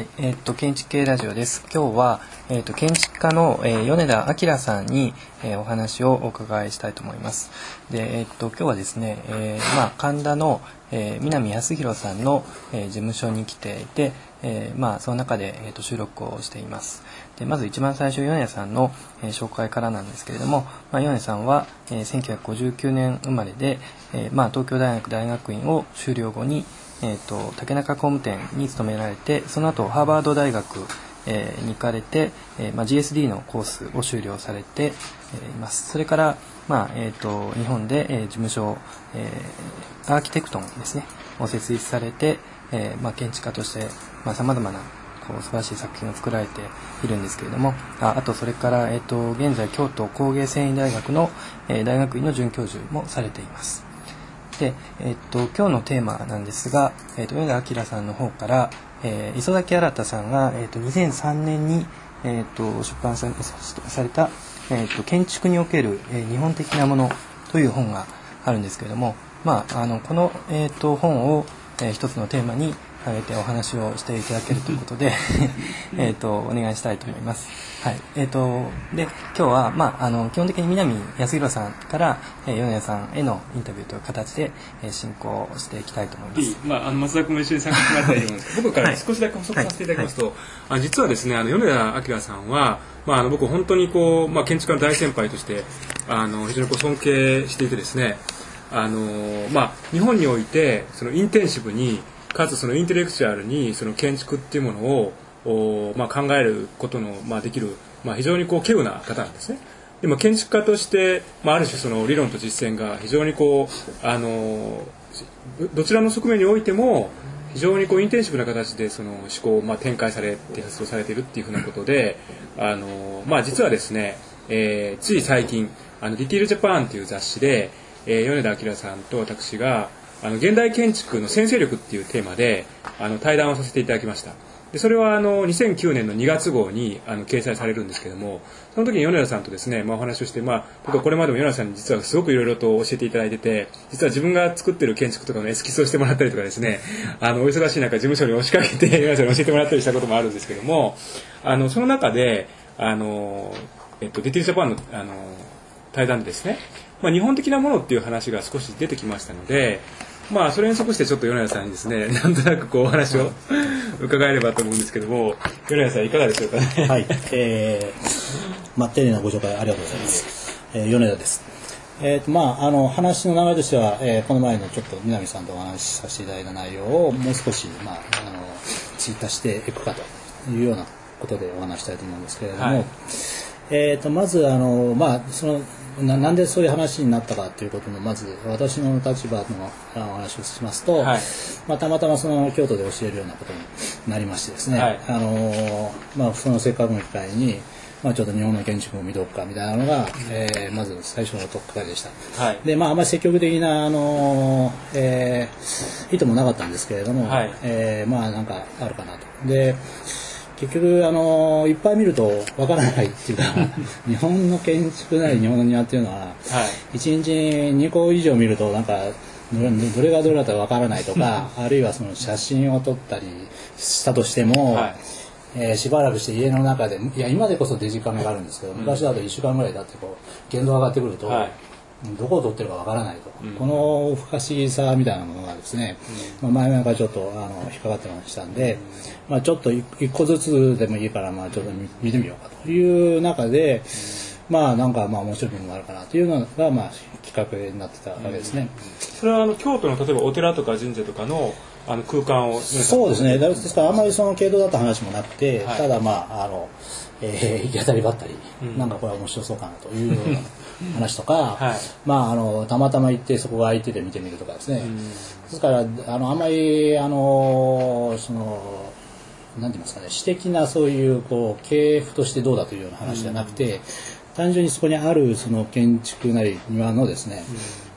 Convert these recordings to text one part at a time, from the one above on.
はい、えーっと建築系ラジオです。今日はえーっと建築家の、えー米田明さんに、えーお話をお伺いしたいと思います。で、えーっと今日はですね、えーまあ神田の、えー南康弘さんの、えー事務所に来ていて、えーまあその中で、えーっと収録をしています。でまず一番最初米田さんの、えー紹介からなんですけれども、まあ、米田さんは、えー1959年生まれで、えーまあ東京大学大学院を修了後にえー、と竹中工務店に勤められてその後ハーバード大学、えーに行かれて、えーまあ、GSD のコースを修了されて、えーいますそれから、まあえー、と日本で、えー事務所、えーアーキテクトンですねを設立されて、えーまあ、建築家としてさまざ、まなこう素晴らしい作品を作られているんですけれどもああとそれから、えー、と現在京都工芸繊維大学の、えー大学院の准教授もされています。で、えっと、今日のテーマなんですが、えっと、上田明さんの方から、えー磯崎新さんが、えっと、2003年に、えっと、出版さされた、えっと、建築における、えー日本的なものという本があるんですけれども、まあ、あのこの、えっと、本を、えー一つのテーマに挙げてお話をしていただけるということで えっとお願いしたいと思います。はい。えっとで今日は、まあ、あの基本的に南康弘さんから、えー米田さんへのインタビューという形で、えー進行していきたいと思います。いい。まあ、あの松田君も一緒に参加してもらったらいいと思うんです。僕から少しだけ補足させていただきますと、あ実はですねあの米田明さんは、まあ、あの僕本当にこう、まあ、建築家の大先輩としてあの非常にこう尊敬していてですねあの、まあ、日本においてそのインテンシブにかつそのインテレクチュアルにその建築っていうものをお、まあ、考えることの、まあ、できる、まあ、非常にこう稀有な方なんですね。でも建築家として、まあ、ある種その理論と実践が非常にこうあのどちらの側面においても非常にこうインテンシブな形でその思考をまあ展開されて発動されているっていうふうなことであの、まあ、実はですね、えーつい最近あの「ディティール・ジャパン」っていう雑誌で、えー米田明さんと私があの現代建築の先生力っていうテーマであの対談をさせていただきました。でそれはあの2009年の2月号にあの掲載されるんですけどもその時に米田さんとですね、まあ、お話をして、まあ、僕はこれまでも米田さんに実はすごくいろいろと教えていただいてて実は自分が作ってる建築とかのエスキスをしてもらったりとかですねあのお忙しい中事務所に押しかけて 米田さんに教えてもらったりしたこともあるんですけどもあのその中であの、えっと、ディティールジャパンのあの対談でですね、まあ、日本的なものっていう話が少し出てきましたのでまあそれに即してちょっと米田さんにですね なんとなくこうお話を伺えればと思うんですけども米田さんいかがでしょうかね？はい、えー、まあ、丁寧なご紹介ありがとうございます。えー、米田です。えっ、と、まあ、あの、話の流れとしては、えーこの前のちょっと南さんとお話しさせていただいた内容をもう少し、まあ、あの、追加していくかというようなことでお話したいと思うんですけれども、はいえっ、と、まず、あの、まあ、その、ななんでそういう話になったかということのまず私の立場のあお話をしますと、はい。まあ、たまたまその京都で教えるようなことになりましてですね、はい。あのまあ、そのせっかくの機会に、まあ、ちょっと日本の建築を見とくかみたいなのが、えーまず最初のとっかかりでした。はい。でまあ、あんまり積極的な、あのえー意図もなかったんですけれども、はい。えーまあなんかあるかなと。で結局、あのいっぱい見るとわからないっていうか 日本の建築なり日本の庭っていうのは、はい。1日2個以上見るとなんかどれがどれだったかわからないとかあるいはその写真を撮ったりしたとしても、はい。えーしばらくして家の中でいや今でこそデジカメがあるんですけど昔だと1週間ぐらい経ってこう現像上がってくると、はいどこを撮ってるかわからないと、うん。この不可思議さみたいなものがですね、まあ、前々からちょっとあの引っかかってましたんで、まあ、ちょっと一一個ずつでもいいからまあちょっと見見てみようかという中で、まあなんかまあ面白いものがあるかなというのがまあ企画になってたわけですね。それはあの京都の例えばお寺とか神社とかのあの空間をそうですね。だですからあんまりその系統だった話もなくて、はい。ただまああの、えー、行き当たりばったり、うん。なんかこれは面白そうかなというような 話とか、はい。まああのたまたま行ってそこが空いてて見てみるとかですね。ん。ですからあのあんまりあのそのなんて言いますかね私的なそういうこう系譜としてどうだというような話じゃなくて、単純にそこにあるその建築なり庭のですね、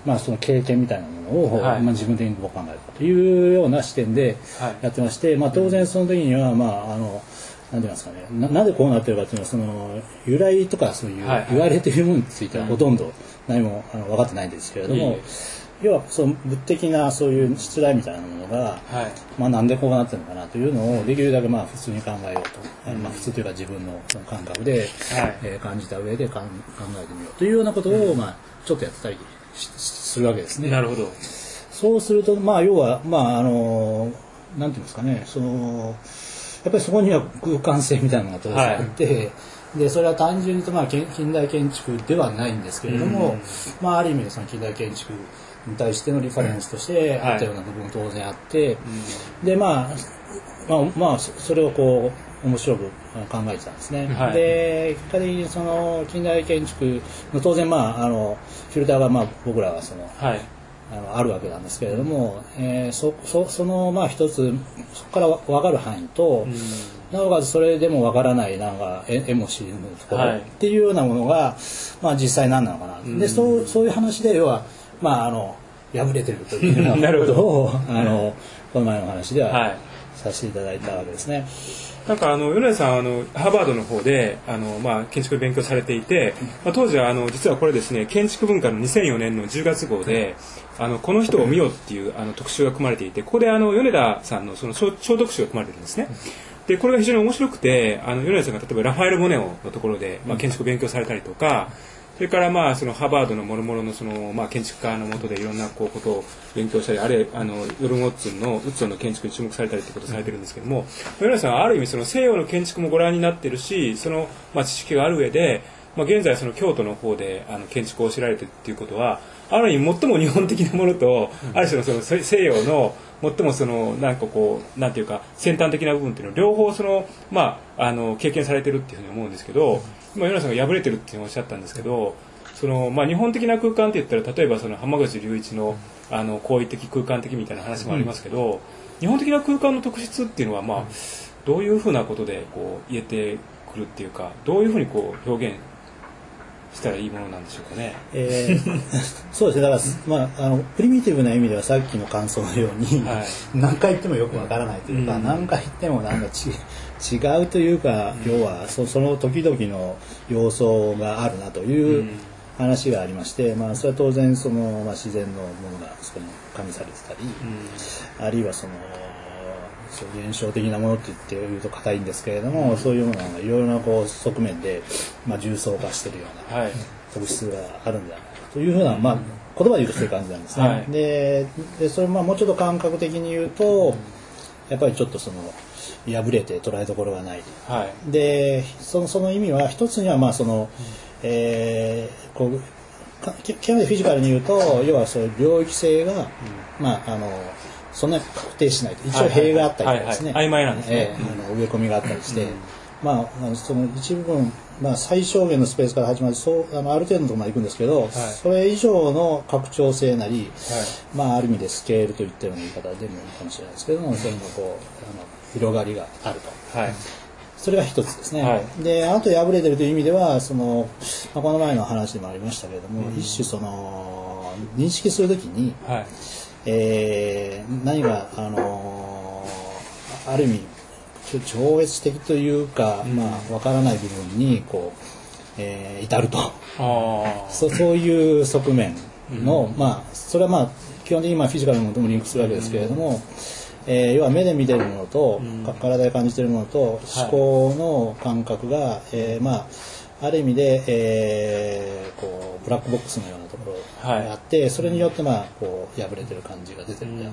まあ、その経験みたいなものを、はい。まあ、自分で考えるかというような視点ではい。やってまして、まあ、当然その時には、まああのなんて言いますかね。ななぜこうなってるかっていうのはその由来とかそういうはい言われているものについてはほとんど何もあの分かってないんですけれども、要はその物的なそういう出題みたいなものが、はい。まあ、なんでこうなってるのかなというのをできるだけまあ普通に考えようと、あのまあ、普通というか自分のその感覚で、はい。えー感じた上でかん考えてみようというようなことを、まあ、ちょっとやってたりしするわけですね。なるほど。そうすると、まあ、要は、まあ、あの、なんていうんですかね、その、やっぱりそこには空間性みたいなのが当然あって、で、それは単純にと、まあ、近近代建築ではないんですけれども、まあ、ある意味でその近代建築に対してのリファレンスとしてあったような部分も当然あって、で、まあ、まあ、まあ、そそれをこう、面白く考えてたんですね。はい。で、結果的にその近代建築の当然、まあ、あの、フィルターが、まあ、僕らはその、はいあるわけなんですけれども、えーそそそのまあ一つそこからわ分かる範囲と、なおかつそれでも分からないなんか絵絵も知るところ、はい。っていうようなものが、まあ、実際何なのかな、でそうそういう話で要は、まあ、あの破れてるというようなことを あのこの前の話では、はい。させていただいたわけですね。なんかあの米田さんあのハーバードの方であの、まあ、建築を勉強されていて、まあ、当時はあの実はこれですね建築文化の2004年の10月号で「あのこの人を見よ」っていうあの特集が組まれていてここであの米田さんのその小小特集が組まれてるんですね。でこれが非常に面白くてあの米田さんが例えばラファエル・モネオのところで、まあ、建築を勉強されたりとか、それからまあそのハーバードの諸々のそのまあ建築家のもとでいろんなこうことを勉強したりあるいはあのヨルン・ウォッツンのウッツォンの建築に注目されたりということをされてるんですけども米田さんはある意味その西洋の建築もご覧になってるしそのまあ知識がある上で、まあ、現在その京都の方であの建築を知られてるっていうことはある意味最も日本的なものと、ある種のその西西洋の最もそのなんかこうなんていうか先端的な部分っていうのを両方そのまああの経験されてるっていうふうに思うんですけど、今米田さんが破れてるっておっしゃったんですけど。そのまあ、日本的な空間って言ったら例えばその浜口隆一のあの好意的空間的みたいな話もありますけど、日本的な空間の特質っていうのは、まあ、どういうふうなことでこう言えてくるっていうかどういうふうにこう表現したらいいものなんでしょうかね。えー そうですね。だから、まあ、あのプリミティブな意味ではさっきの感想のように、はい。何回言ってもよくわからないというか、うん。何回言ってもなんかち違うというか、要はそその時々の様相があるなといううん。話がありまして、まあ、それは当然その、まあ、自然のものがそこに加味されてたり、あるいはそのそう現象的なものって言って言うと硬いんですけれども、そういうものがいろいろなこう側面で、まあ、重層化してるようなはい。特質があるんじゃないかというふうな、まあ、言葉で言うとそういう感じなんですね。はい。ででそれまあもうちょっと感覚的に言うと、やっぱりちょっとその破れて捉えどころがない。はい。でそのその意味は一つにはまあその、えーこうか極めてフィジカルに言うと要はそういう領域性が、まああのそんなに確定しないと。一応塀があったりとかですね、はいはいはい。曖昧なんですね。ええあの植え込みがあったりして、まああのその一部分、まあ、最小限のスペースから始まりそうあのある程度のところまで行くんですけど、それ以上の拡張性なり、まあ、ある意味でスケールといったような言い方でもいいかもしれないですけども、そういうのこうあの広がりがあると。はい。それが一つですね。はい。で、あと破れてるという意味では、その、まあ、この前の話でもありましたけれども、一種その、認識するときに、はい。えー何が、あのーある意味、超越的というか、まあ、わからない部分に、こう、えー至ると。ああそそういう側面の、まあそれはまあ基本的にまあフィジカルのものともリンクするわけですけれども、えー要は目で見てるものと、か体で感じてるものと思考の感覚が、えーまあある意味で、えーこうブラックボックスのようなところがあって、それによってまあこう破れてる感じが出てるんだな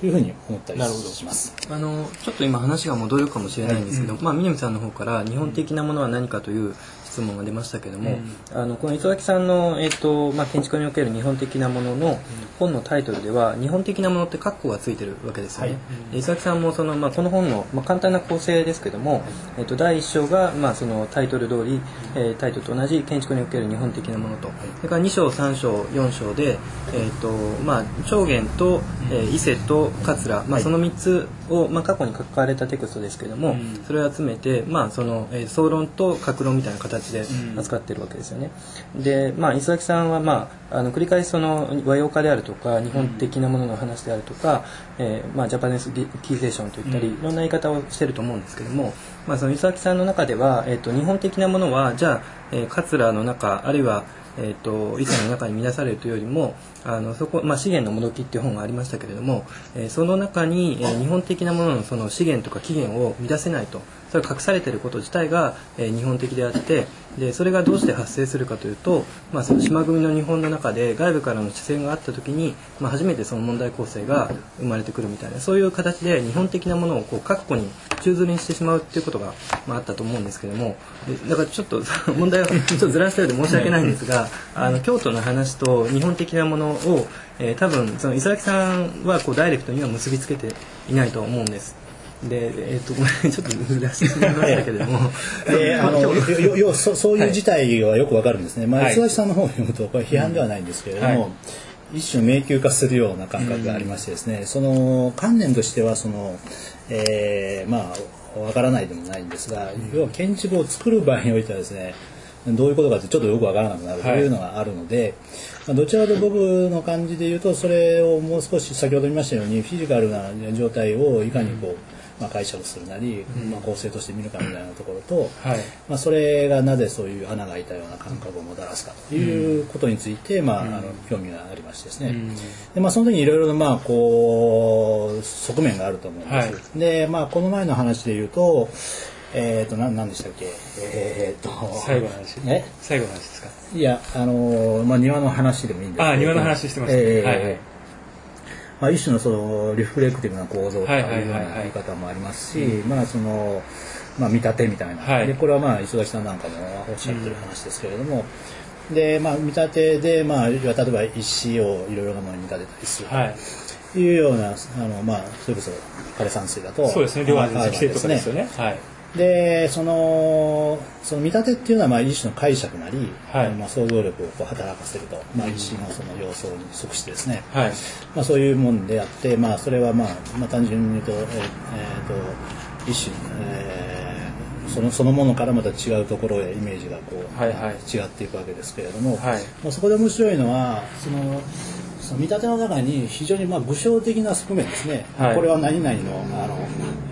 というふうに思ったりなるほど。します。あのちょっと今話が戻るかもしれないんですけど、まあ、南さんの方から日本的なものは何かという質問が出ましたけども、あのこの磯崎さんの、えっとまあ、建築における日本的なものの本のタイトルでは日本的なものって括弧がついてるわけですよね。で磯崎さんもその、まあ、この本の、まあ、簡単な構成ですけども、えっと、第1章が、まあ、そのタイトル通り、えータイトルと同じ建築における日本的なものと。それから2章3章4章で、えっとまあ、長元と、えー伊勢と桂、まあ、その3つを、まあ、過去に書かれたテクストですけども、それを集めて、まあそのえー総論と格論みたいな形形で扱ってるわけですよね。で、まあ、磯崎さんは、まあ、あの繰り返しその和洋化であるとか日本的なものの話であるとか、えーまあ、ジャパネスキーセーションといったり、いろんな言い方をしてると思うんですけども、まあ、その磯崎さんの中では、えー、と日本的なものはじゃあ、えー、桂の中あるいはえーと、伊勢の中に乱されるというよりもあのそこ、まあ、資源のもどきっていう本がありましたけれども、えー、その中に、えー、日本的なもののその資源とか起源を乱せないと。それが隠されていること自体が、えー、日本的であってでそれがどうして発生するかというと、まあ、その島国の日本の中で外部からの視線があった時に、まあ、初めてその問題構成が生まれてくるみたいなそういう形で日本的なものをこう確固に宙づりにしてしまうっていうことが、まあ、あったと思うんですけどもだからちょっと 問題をちょっとずらしたようで申し訳ないんですがあの京都の話と日本的なものを、えー、多分その磯崎さんはこうダイレクトには結びつけていないと思うんです。で、えっ、ー、と、ごめん、ちょっと難しすぎましたけれども。で、あの、よ、よ、そそういう事態はよくわかるんですね。まあ、磯崎さんの方を読むと、これ批判ではないんですけれども、はい一種迷宮化するような感覚がありましてですね、うん、その観念としてはその、えー、まあわからないでもないんですが、うん、要は建築を作る場合においてはですねどういうことかってちょっとよくわからなくなるというのがあるので、はい、まあ、どちらかと僕の感じで言うとそれをもう少し先ほど言いましたようにフィジカルな状態をいかにこう、うん。まあ、解釈するなり、まあ、構成として見るかみたいなところと、はい、まあ、それがなぜそういう穴が開いたような感覚をもたらすかということについて、まあ、あの興味がありましてですね、でまあ、その時にいろいろな、まあ、こう側面があると思うんです、はい、で、まあ、この前の話で言うとえっ、ー、と何何でしたっけ？えっ、ー、と。最後の話。え？最後の話ですか？いやあのまあ庭の話でもいいんですけど。あ庭の話してました、ね、えー、はいはい。まあ、一種のそのリフレクティブな構造というような言い方もありますし、まあそのまあ、見立てみたいな、はい、でこれはまあ磯崎さんなんかもおっしゃってる話ですけれども、うん、でまあ、見立てで、まあ、例えば石をいろいろなものに見立てたりする、はい、いうようなあの、まあ、それこそ枯山水だと。そうですね。両安石とかですよね。はいでそのその見立てっていうのはまあ一種の解釈なり、はい、まあ、想像力をこう働かせると、まあ、石のその様相に即してですね、はい、まあ、そういうもんであって、まあ、それはまあ、まあ、単純に言うと,、えー、えー、と一種、えー、そのそのものからまた違うところへイメージがこう、はいはい、違っていくわけですけれども、はい、まあ、そこで面白いのはそのその見立ての中に非常にまあ具象的な側面ですね、はい、これは何々のあの、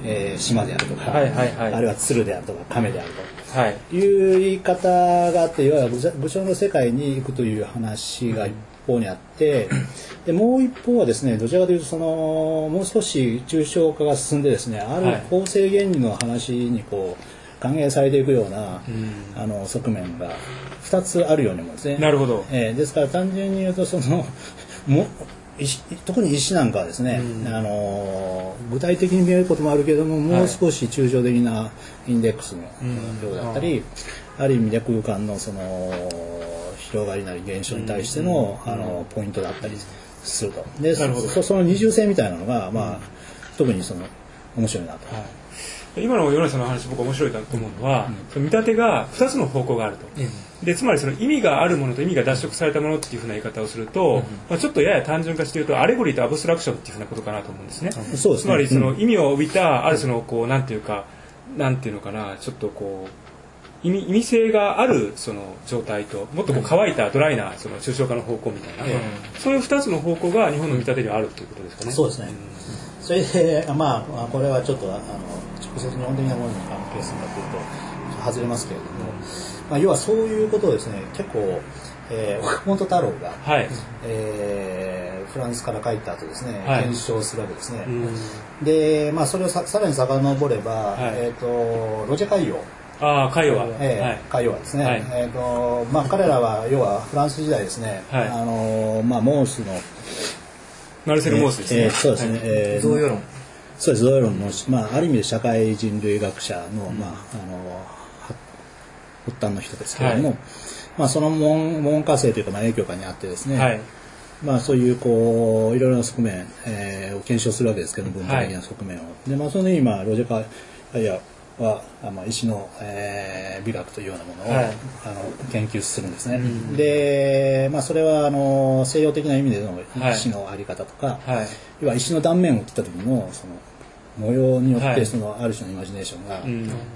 えー、島であるとか、はいはいはい、あるいは鶴であるとか亀であると、はい、いう言い方があっていわゆる具象の世界に行くという話が一方にあって、でもう一方はですねどちらかというとそのもう少し抽象化が進んでですねある構成原理の話にこう還元されていくような、うん、あの側面が2つあるように思うんですね。なるほど、えー、ですから単純に言うとそのも特に石なんかはですね、うん、あの具体的に見えることもあるけどももう少し抽象的なインデックスの量だったり、うん、ある意味で空間のその広がりなり現象に対しての,、あのポイントだったりすると。でそその二重性みたいなのが、まあ、特にその面白いなと。はい。今の米田さんの話僕面白いなと思うのは、うん、見立てが2つの方向があると、うんでつまりその意味があるものと意味が脱色されたものっていうふうな言い方をすると、うん、まあ、ちょっとやや単純化して言うとアレゴリーとアブストラクションっていうふうなことかなと思うんですね。そうですね。つまりその意味を帯びたあるそのこうなんていうかなんていうのかなちょっとこう意味意味性があるその状態ともっとこう乾いたドライなその抽象化の方向みたいな、うん、そういう2つの方向が日本の見立てにはあるということですかね。そうですね、うん、それでまあこれはちょっとあの直接日本的なものに関係するかというと外れますけれども。まあ、要はそういうことをですね結構、えー、岡本太郎が、はい、えー、フランスから帰った後ですね、はい、検証するわけですね。で、まあ、それをささらに遡れば、はい、えーと、ロジェ海洋ああ海洋は、えーはい、海洋はですね、はい、えーとまあ、彼らは要はフランス時代ですね、はい、あのまあ、モースのマルセル・モースですね、えー、そうですね、えー、ゾウヨロン。そうです。ゾウヨロンの、まあ、ある意味で社会人類学者の、うん、まああの発端の人ですけれども、はい、まあ、その門門下生というか、まあ、影響下にあってですね、はい、まあ、そういうこういろいろな側面、えー、を検証するわけですけど文化的な側面を。でまあ、その今ロジェカイヤは、まあ、石の、えー、美学というようなものを、はい、あの研究するんですね。うん、で、まあ、それはあの西洋的な意味での石のあり方とか、はい、要は石の断面を切った時のその模様によってそのある種のイマジネーションが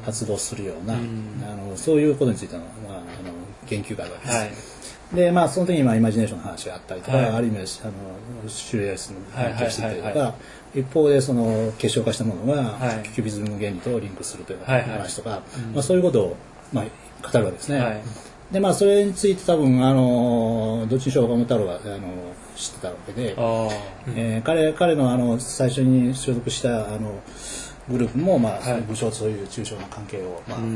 発動するような、あのそういうことについての、ま研究があるわけです。はい。でまあその時にまあイマジネーションの話があったりとか、はい、ある意味あのシュレアスの勉強してたりとか、一方でその結晶化したものが、キュビズム原理とリンクするという話とか、まあ、そういうことを、まあ、語るわけですね。はい、でまあそれについて多分あのどっちにしろ岡本太郎はあの知ってたわけで、えー、彼彼のあの最初に所属したあのグループも、まあ、武将とそういう抽象な関係を、まあ、あの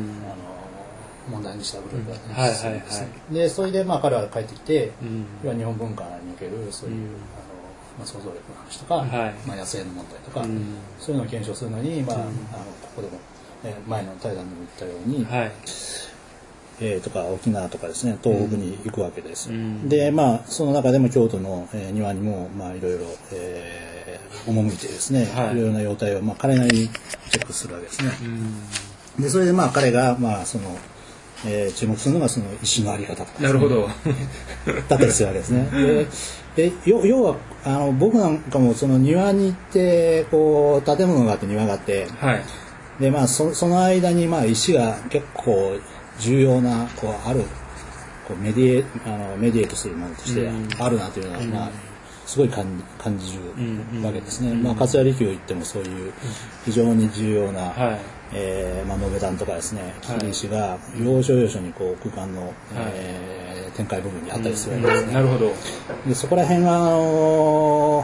問題にしたグループだったんです、でそれでまあ彼は帰ってきて、うん、日本文化におけるそういう、うん、あのまあ、想像力の話とか、はい、まあ、野生の問題とか、うん、そういうのを検証するのに、まああのここでも、えー、前の対談でも言ったように、はいえー、とか沖縄とかですね東北に行くわけです、でまあその中でも京都の、えー、庭にもまあいろいろ、えー、赴いてですね、はい、いろいろな様態を、まあ、彼なりにチェックするわけですね、でそれでまあ彼がまあそのえー、注目するのがその石のあり方とか、ね、なるほど。だったりするわけですね。で要はあの僕なんかもその庭に行ってこう建物があって庭があって、はい、でまあそその間にまあ石が結構重要なこうあるこうメディエあのメディエートするものとしてあるなというのは、まあすごい感感じるわけですね。まあ勝谷力を言ってもそういう非常に重要な、はい。えーまあ、延べ段とかですね切り石が要所要所にこう空間の、はい、えー、展開部分にあったりするわけですね。なるほど。でそこら辺が、あの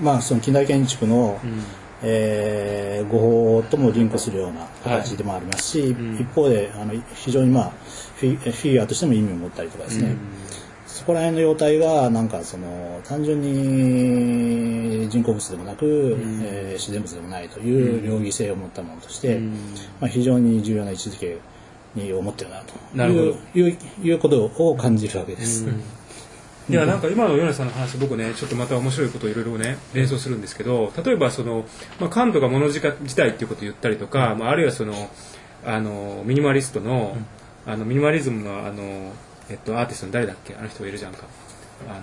ー、まあ、その近代建築の、うん、えー、語法ともリンクするような形でもありますし、はい。うん、一方であの非常に、まあ、フィフィギュアとしても意味を持ったりとかですね、うん。そこら辺の様態がなんかその単純に人工物でもなく、うん、えー、自然物でもないという両義性を持ったものとして、うん、まあ、非常に重要な位置づけに思ってるなといういういうことを感じるわけです。うん。いやなんか今の米さんの話僕ねちょっとまた面白いことをいろいろね連想するんですけど例えばその、まあ、カントが物自体っていうことを言ったりとか、まあ、あるいはそのあのミニマリストの,、あのミニマリズムのあのえっと、アーティストの誰だっけ？あの人がいるじゃんか。あの、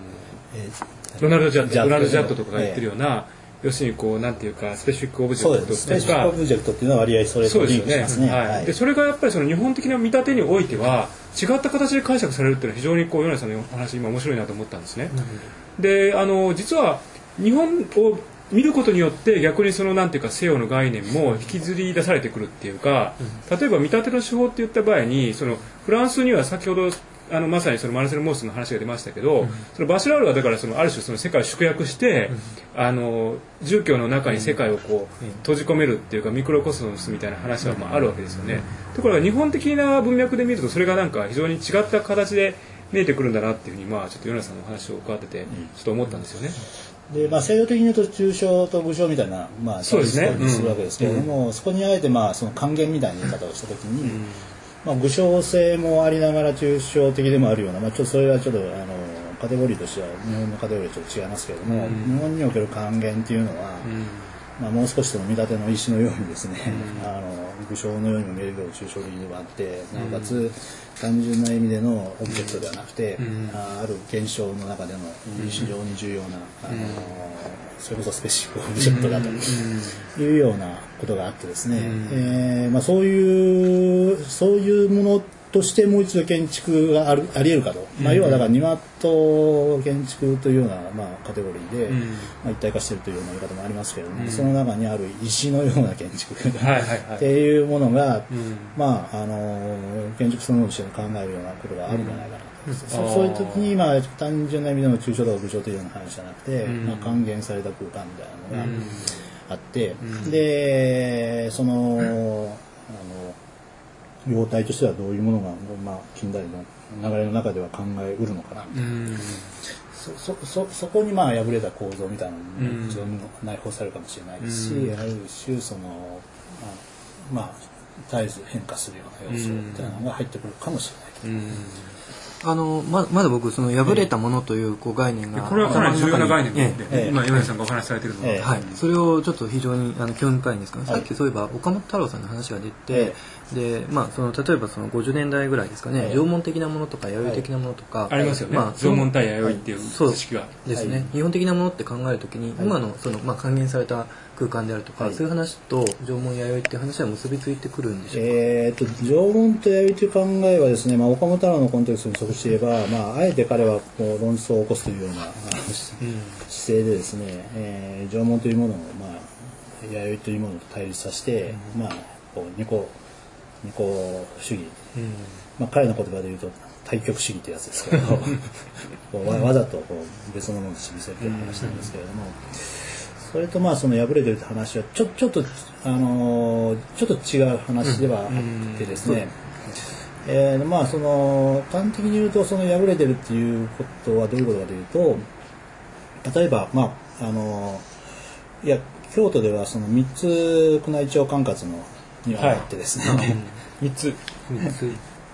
えー、ロナルド・ジャットロナルド・ジャットとかが言ってるような、えー、要するにこうなんていうかスペシフィック・オブジェクトとかスペシフィック・オブジェクトっていうのは割合それとリンクしますね、はい、はい、でそれがやっぱりその日本的な見立てにおいては違った形で解釈されるっていうのは非常にこう米田さんの話今面白いなと思ったんですね、であの実は日本を見ることによって逆にそのなんていうか西洋の概念も引きずり出されてくるっていうか例えば見立ての手法って言った場合にそのフランスには先ほどあのまさにそのマルセル・モースの話が出ましたけど、うん、そのバシラールはだからそのある種その世界を縮約して、うん、あの住居の中に世界をこう、閉じ込めるっていうかミクロコスモスみたいな話はまああるわけですよね。ところが日本的な文脈で見るとそれがなんか非常に違った形で見えてくるんだなっていうふうにまあちょっと米田さんのお話を伺っててちょっと思ったんですよね。でまあ、制度的に言うと中小と武将みたいな、まあ、そうですね、するわけですけれども、うん、そこにあえて、まあ、その還元みたいな言い方をした時に、うんまあ、武将性もありながら抽象的でもあるような、まあ、ちょっとそれはちょっとあのカテゴリーとしては日本のカテゴリーとちょっと違いますけれども、うん、日本における還元っていうのは、うん、まあ、もう少しその見立ての石のようにですね、うん、あの武将のようにも見えるけど抽象的ではあってなおかつ単純な意味でのオブジェクトではなくて、あある現象の中での非常に重要な、あのそれこそ specific object だというようなことがあってですね、えーまあ、そういうそういうものとしてもう一度建築があるあり得るかと、まあ、要はだから庭と建築というような、まあ、カテゴリーで、まあ、一体化しているというような言い方もありますけれども、その中にある石のような建築。っていうものが、まあ、あの建築そのものとして考えるようなことがあるんじゃないかなそそういう時に、まあ、単純な意味での抽象とか武将というような話じゃなくて、うん、まあ、還元された空間みたいなのがあって、うん、でその、あの様態としてはどういうものが、まあ、近代の流れの中では考えうるのかな。みたいな。そそそそこにまあ破れた構造みたいなのも非常に内包されるかもしれないですし、ある種そのまあ絶えず変化するような要素みたいなのが入ってくるかもしれない。あのままだ僕その破れたものというこう概念が、これはかなり重要な概念で、ええ、今米さんがお話しされてるのは、え、はい、それをちょっと非常にあの興味深いんですけど、さっきそういえば岡本太郎さんの話が出て、でまあその例えばその50年代ぐらいですかね、縄文的なものとか弥生的なものとか、ありますよね、まあ、縄文対弥生っていう知識が、ですね、日本的なものって考えるときに、今のそのまあ還元された空間であるとか、そういう話と縄文弥生っていう話は結びついてくるるんでしょうか、えー、と縄文と弥生という考えはですね、まあ、岡本太郎のコンテクストに即して言えば、まあ、あえて彼はこう論争を起こすというようなあの姿勢でですね、えー縄文というものを、まあ、弥生というものと対立させて、まあ、こう二個二個主義、まあ、彼の言葉で言うと対極主義ってやつですけど わわざとこう別のものとして見せるという話なんですけれども。それとまあその破れてるって話はちょちょっとあのーちょっと違う話ではあってですね、えーまあその端的に言うとその破れてるっていうことはどういうことかというと例えばまああのーいや京都ではその三つ宮内庁管轄のにはあってですね、3つ。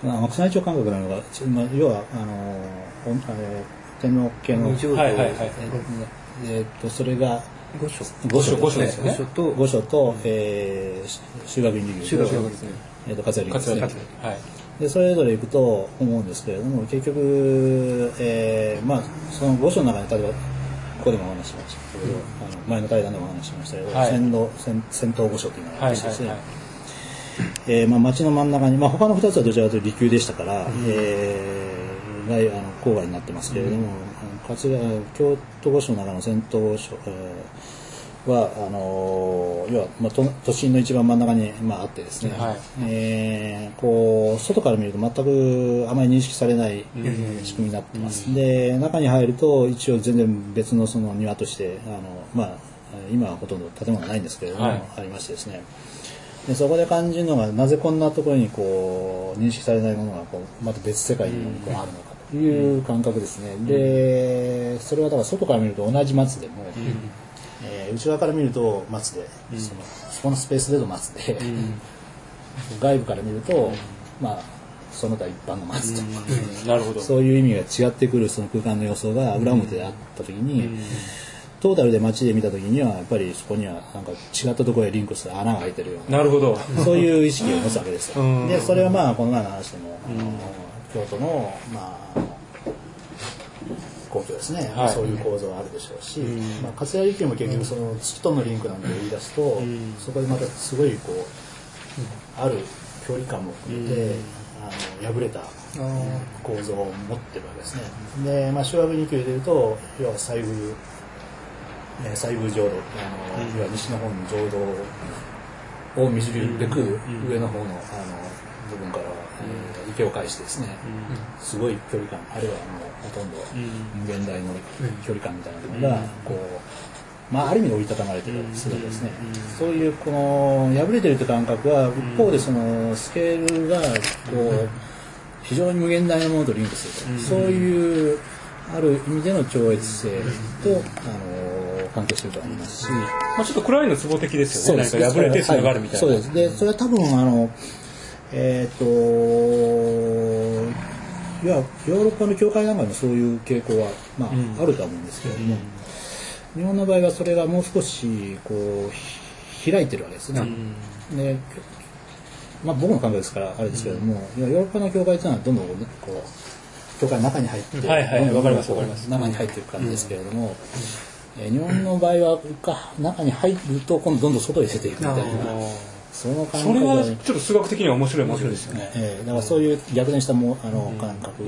まあ、宮内庁管轄なのが、ちまあ、要はあのーおあれ天皇家のはいはいはい。えーっとそれが御所。御所御所ですよね。御所とえー、修学院流修学院流ですねえー、と勝ですね。はい。でそれぞれ行くと思うんですけれども結局、えーまあその御所の中に例えばここでもお話ししましたけど、あの前の対談でもお話ししましたけど、はい。戦道戦戦闘御所というのがあはいりましてですね、はいはいえーまあ、町の真ん中に、まあ、他の2つはどちらかというと離宮でしたから、えーがあの郊外になってますけれども、あの勝谷京都御所の中の戦闘御所、えーはあのー要は、まあ、都都心の一番真ん中に、まあ、あってですね、はい。えーこう外から見ると全くあまり認識されない仕組みになってます、で中に入ると一応全然別のその庭としてあの、まあ、今はほとんど建物はないんですけれども、はい。ありましてですねでそこで感じるのがなぜこんなところにこう認識されないものがこうまた別世界にこうあるのかという感覚ですね、でそれはだから外から見ると同じ松でも、えー内側から見ると松で、そのそこのスペースでの松で、外部から見ると、まあその他一般の松と、なるほど。そういう意味が違ってくるその空間の予想が裏表であった時に、トータルで街で見た時にはやっぱりそこにはなんか違ったところへリンクする穴が開いてるようななるほど。そういう意識を持つわけですよ。うん。でそれはまあこの前の話でも、京都のまあ皇居ですね、はい。そういう構造はあるでしょうし、まあ、勝谷利休も結局その月とのリンクなんて言い出すと、そこでまたすごいこうある距離感も含めて、あの破れた構造を持ってるわけですね。で、まあ、修学二級でいうと要は西宮えー西宮浄土あの、要は西の方の浄土を見るべく、上の方のあの部分から、えー池を介してですね、すごい距離感あるいはもうほとんど無限大の距離感みたいなのが、こうまあ、ある意味で折りたたまれてるわけですですね、そういうこの破れてるという感覚は一方でそのスケールがこう非常に無限大なものとリンクすると、そういうある意味での超越性と、あの関係してると思いますし、まあちょっと暗いのツボ的ですよね。です。なんか破れてつながるみたいな。そうです。でそれは多分あのえっ、といやヨーロッパの教会なんかにもそういう傾向は、まああるとは思うんですけれども、日本の場合はそれがもう少しこうひ開いてるわけですね。でまあ、僕の考えですからあれですけれども、いやヨーロッパの教会っていうのはどんどんこう教会の中に入って、はいはい。中に入っていく感じですけれども、えー日本の場合はか中に入ると今度どんどん外に出ていくみたいな。その感覚それはがちょっと数学的には面白い面白いですよね。えーだからそういう逆転したもあの感覚。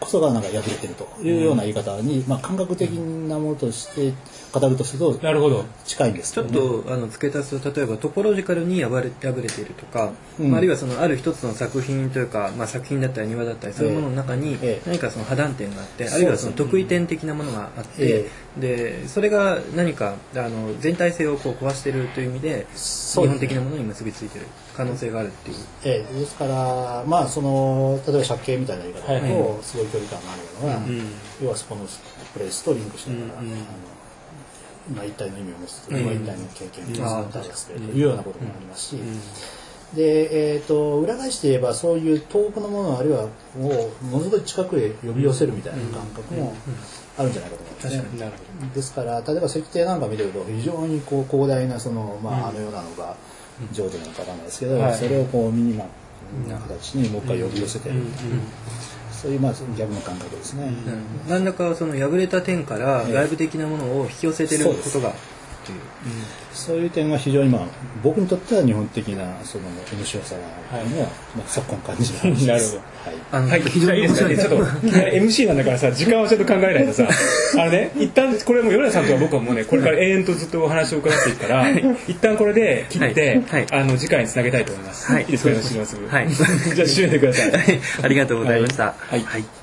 こそがなんか破れてるというような言い方に、まあ、感覚的なものとして語るとするとなるほど。近いんですちょっとあの付け足すと例えばトポロジカルに破れ破れているとか、うん。まああるいはそのある一つの作品というか、まあ、作品だったり庭だったりそういうものの中にええ。何かその破断点があって、ええあるいはその得意点的なものがあって、でそれが何かあの全体性をこう壊しているという意味でそうです日本的なものに結びついている可能性があるっていう。ええですからまあその例えば借景みたいな言い方だと、はい。すごい距離感があるのが、要はそこのプレイスとリンクしながら、あのまあ、一体の意味を持つというか、一体の経験を持つというようなこともありますし、で、えー、と裏返して言えばそういう遠くのものあるいはをものすごい近くへ呼び寄せるみたいな感覚もあるんじゃないかと思いますね。なるほですから例えば石庭なんか見てると非常にこう広大なその、まああのようなのが浄土なのかわかんないですけど、はい。それをこうミニマムな形にもう一回呼び寄せてる、そういうまあ逆の感覚ですね。何らかその破れた点から外部的なものを引き寄せてることがっていう、そういう点が非常にまあ僕にとっては日本的なその面白さがは、まあ、昨今感じる話なるです。ほど。はい。あの、はい、非常にい。いですかね。ちょっと、MC なんだからさ、時間をちょっと考えないとさ、あのね、一旦、これもう、米田さんとは僕はもうね、これから永遠とずっとお話を伺っていくから、一旦これで切って、はい。はい。あの、次回につなげたいと思います。はい。いいですか、よろしくお願いします。はい。じゃあ、締めてください。ありがとうございました。はい。はい